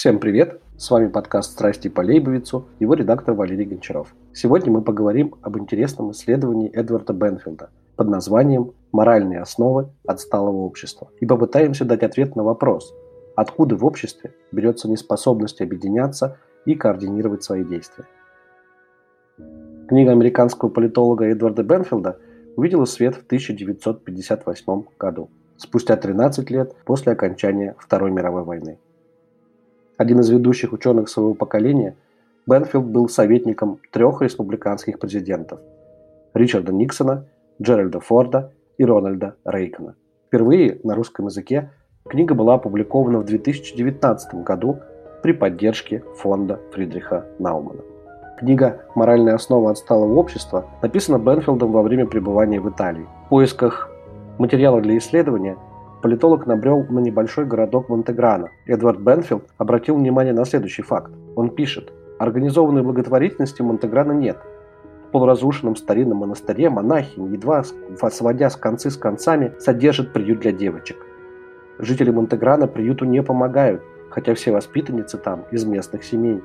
Всем привет! С вами подкаст «Страсти по Лейбовицу», его редактор Валерий Гончаров. Сегодня мы поговорим об интересном исследовании Эдварда Бенфилда под названием «Моральные основы отсталого общества» и попытаемся дать ответ на вопрос, откуда в обществе берется неспособность объединяться и координировать свои действия. Книга американского политолога Эдварда Бенфилда увидела свет в 1958 году, спустя 13 лет после окончания Второй мировой войны. Один из ведущих ученых своего поколения, Бенфилд был советником трех республиканских президентов – Ричарда Никсона, Джеральда Форда и Рональда Рейгана. Впервые на русском языке книга была опубликована в 2019 году при поддержке фонда Фридриха Наумана. Книга «Моральная основа отсталого общества» написана Бенфилдом во время пребывания в Италии. В поисках материала для исследования политолог набрел на небольшой городок Монтеграно. Эдвард Бенфилд обратил внимание на следующий факт. Он пишет, организованной благотворительности в Монтеграно нет. В полуразрушенном старинном монастыре монахи, едва сводя с концы с концами, содержат приют для девочек. Жители Монтеграно приюту не помогают, хотя все воспитанницы там из местных семей.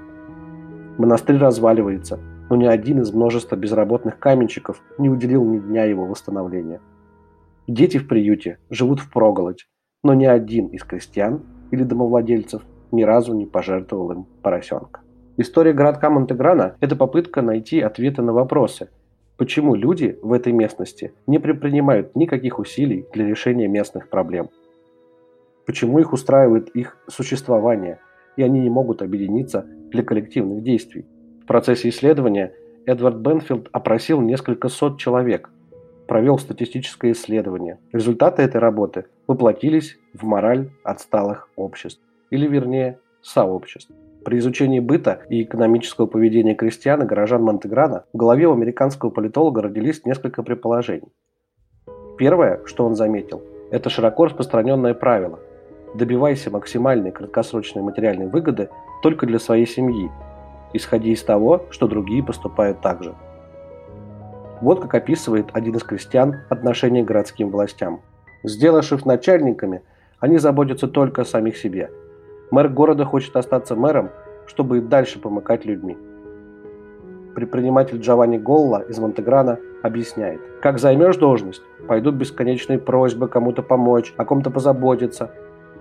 Монастырь разваливается, но ни один из множества безработных каменщиков не уделил ни дня его восстановления. Дети в приюте живут в проголодь, но ни один из крестьян или домовладельцев ни разу не пожертвовал им поросенка. История городка Монтеграна – это попытка найти ответы на вопросы, почему люди в этой местности не предпринимают никаких усилий для решения местных проблем. Почему их устраивает их существование, и они не могут объединиться для коллективных действий. В процессе исследования Эдвард Бенфилд опросил несколько сот человек, провел статистическое исследование. Результаты этой работы воплотились в мораль отсталых обществ, или вернее сообществ. При изучении быта и экономического поведения крестьян и горожан Монтеграна в голове у американского политолога родились несколько предположений. Первое, что он заметил, это широко распространенное правило – добивайся максимальной краткосрочной материальной выгоды только для своей семьи, исходя из того, что другие поступают так же. Вот как описывает один из крестьян отношение к городским властям. Сделав их начальниками, они заботятся только о самих себе. Мэр города хочет остаться мэром, чтобы и дальше помыкать людьми. Предприниматель Джованни Голла из Монтеграна объясняет, как займешь должность, пойдут бесконечные просьбы кому-то помочь, о ком-то позаботиться,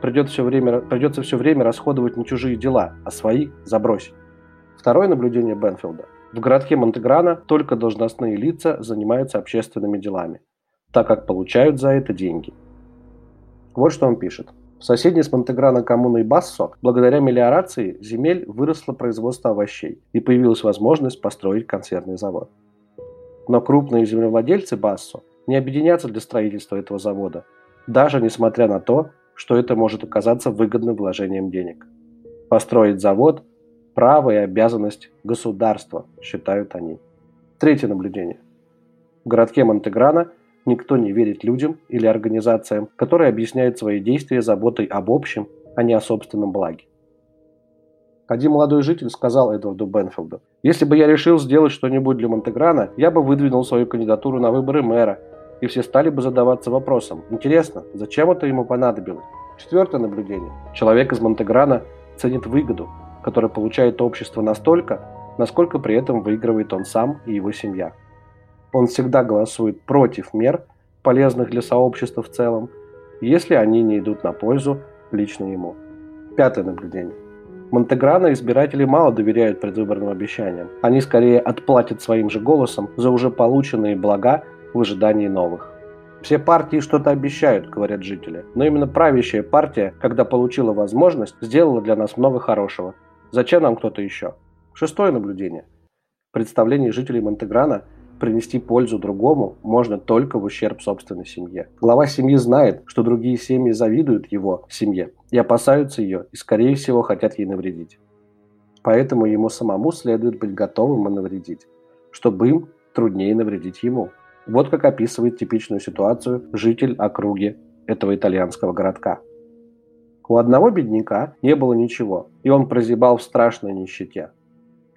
придет все время, придется все время расходовать на чужие дела, а свои забросить. Второе наблюдение Бенфилда. В городке Монтеграно только должностные лица занимаются общественными делами, так как получают за это деньги. Вот что он пишет. В соседней с Монтеграно коммуной Бассо, благодаря мелиорации земель выросло производство овощей и появилась возможность построить консервный завод. Но крупные землевладельцы Бассо не объединятся для строительства этого завода, даже несмотря на то, что это может оказаться выгодным вложением денег. Построить завод – право и обязанность государства, считают они. Третье наблюдение. В городке Монтеграно никто не верит людям или организациям, которые объясняют свои действия заботой об общем, а не о собственном благе. Один молодой житель сказал Эдварду Бенфилду, «Если бы я решил сделать что-нибудь для Монтеграна, я бы выдвинул свою кандидатуру на выборы мэра и все стали бы задаваться вопросом, интересно, зачем это ему понадобилось? Четвертое наблюдение. Человек из Монтеграна ценит выгоду, которую получает общество настолько, насколько при этом выигрывает он сам и его семья. Он всегда голосует против мер, полезных для сообщества в целом, если они не идут на пользу лично ему. Пятое наблюдение. Монтеграно избиратели мало доверяют предвыборным обещаниям. Они скорее отплатят своим же голосом за уже полученные блага в ожидании новых. Все партии что-то обещают, говорят жители, но именно правящая партия, когда получила возможность, сделала для нас много хорошего. Зачем нам кто-то еще? Шестое наблюдение. Представление жителей Монтеграна принести пользу другому можно только в ущерб собственной семье. Глава семьи знает, что другие семьи завидуют его семье и опасаются ее, и скорее всего хотят ей навредить. Поэтому ему самому следует быть готовым и навредить, чтобы им труднее навредить ему. Вот как описывает типичную ситуацию житель округи этого итальянского городка. У одного бедняка не было ничего, и он прозябал в страшной нищете.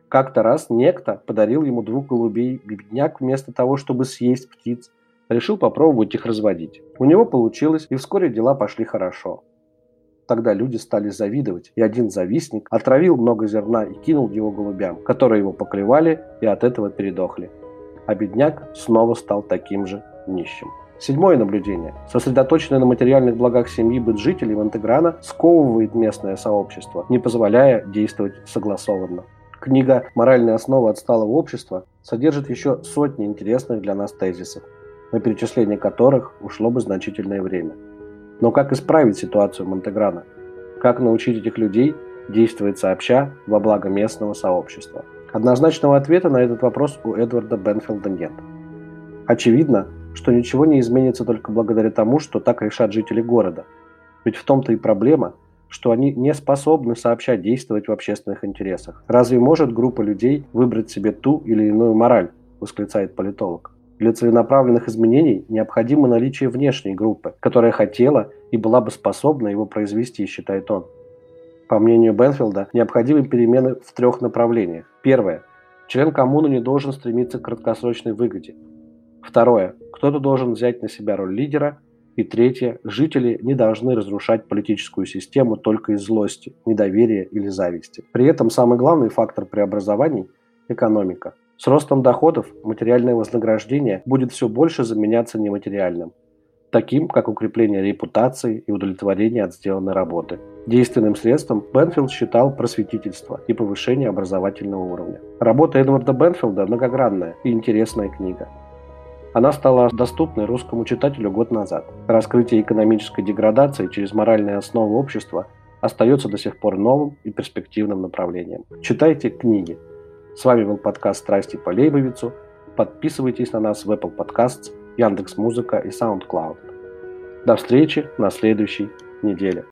Как-то раз некто подарил ему двух голубей, бедняк вместо того, чтобы съесть птиц, решил попробовать их разводить. У него получилось, и вскоре дела пошли хорошо. Тогда люди стали завидовать, и один завистник отравил много зерна и кинул его голубям, которые его поклевали и от этого передохли. А бедняк снова стал таким же нищим. Седьмое наблюдение. Сосредоточенный на материальных благах семьи быт жителей Монтеграна сковывает местное сообщество, не позволяя действовать согласованно. Книга «Моральная основа отсталого общества» содержит еще сотни интересных для нас тезисов, на перечисление которых ушло бы значительное время. Но как исправить ситуацию Монтеграна? Как научить этих людей действовать сообща во благо местного сообщества? Однозначного ответа на этот вопрос у Эдварда Бенфилда нет. Очевидно, что ничего не изменится только благодаря тому, что так решат жители города. Ведь в том-то и проблема, что они не способны сообща действовать в общественных интересах. Разве может группа людей выбрать себе ту или иную мораль, восклицает политолог. Для целенаправленных изменений необходимо наличие внешней группы, которая хотела и была бы способна его произвести, считает он. По мнению Бенфилда, необходимы перемены в трех направлениях. Первое. Член коммуны не должен стремиться к краткосрочной выгоде. Второе. Кто-то должен взять на себя роль лидера. И третье. Жители не должны разрушать политическую систему только из злости, недоверия или зависти. При этом самый главный фактор преобразований – экономика – с ростом доходов материальное вознаграждение будет все больше заменяться нематериальным, таким как укрепление репутации и удовлетворение от сделанной работы. Действенным средством Бенфилд считал просветительство и повышение образовательного уровня. Работа Эдварда Бенфилда многогранная и интересная книга. Она стала доступной русскому читателю год назад. Раскрытие экономической деградации через моральные основы общества остается до сих пор новым и перспективным направлением. Читайте книги, с вами был подкаст «Страсти по Лейбовицу». Подписывайтесь на нас в Apple Podcasts, Яндекс.Музыка и SoundCloud. До встречи на следующей неделе.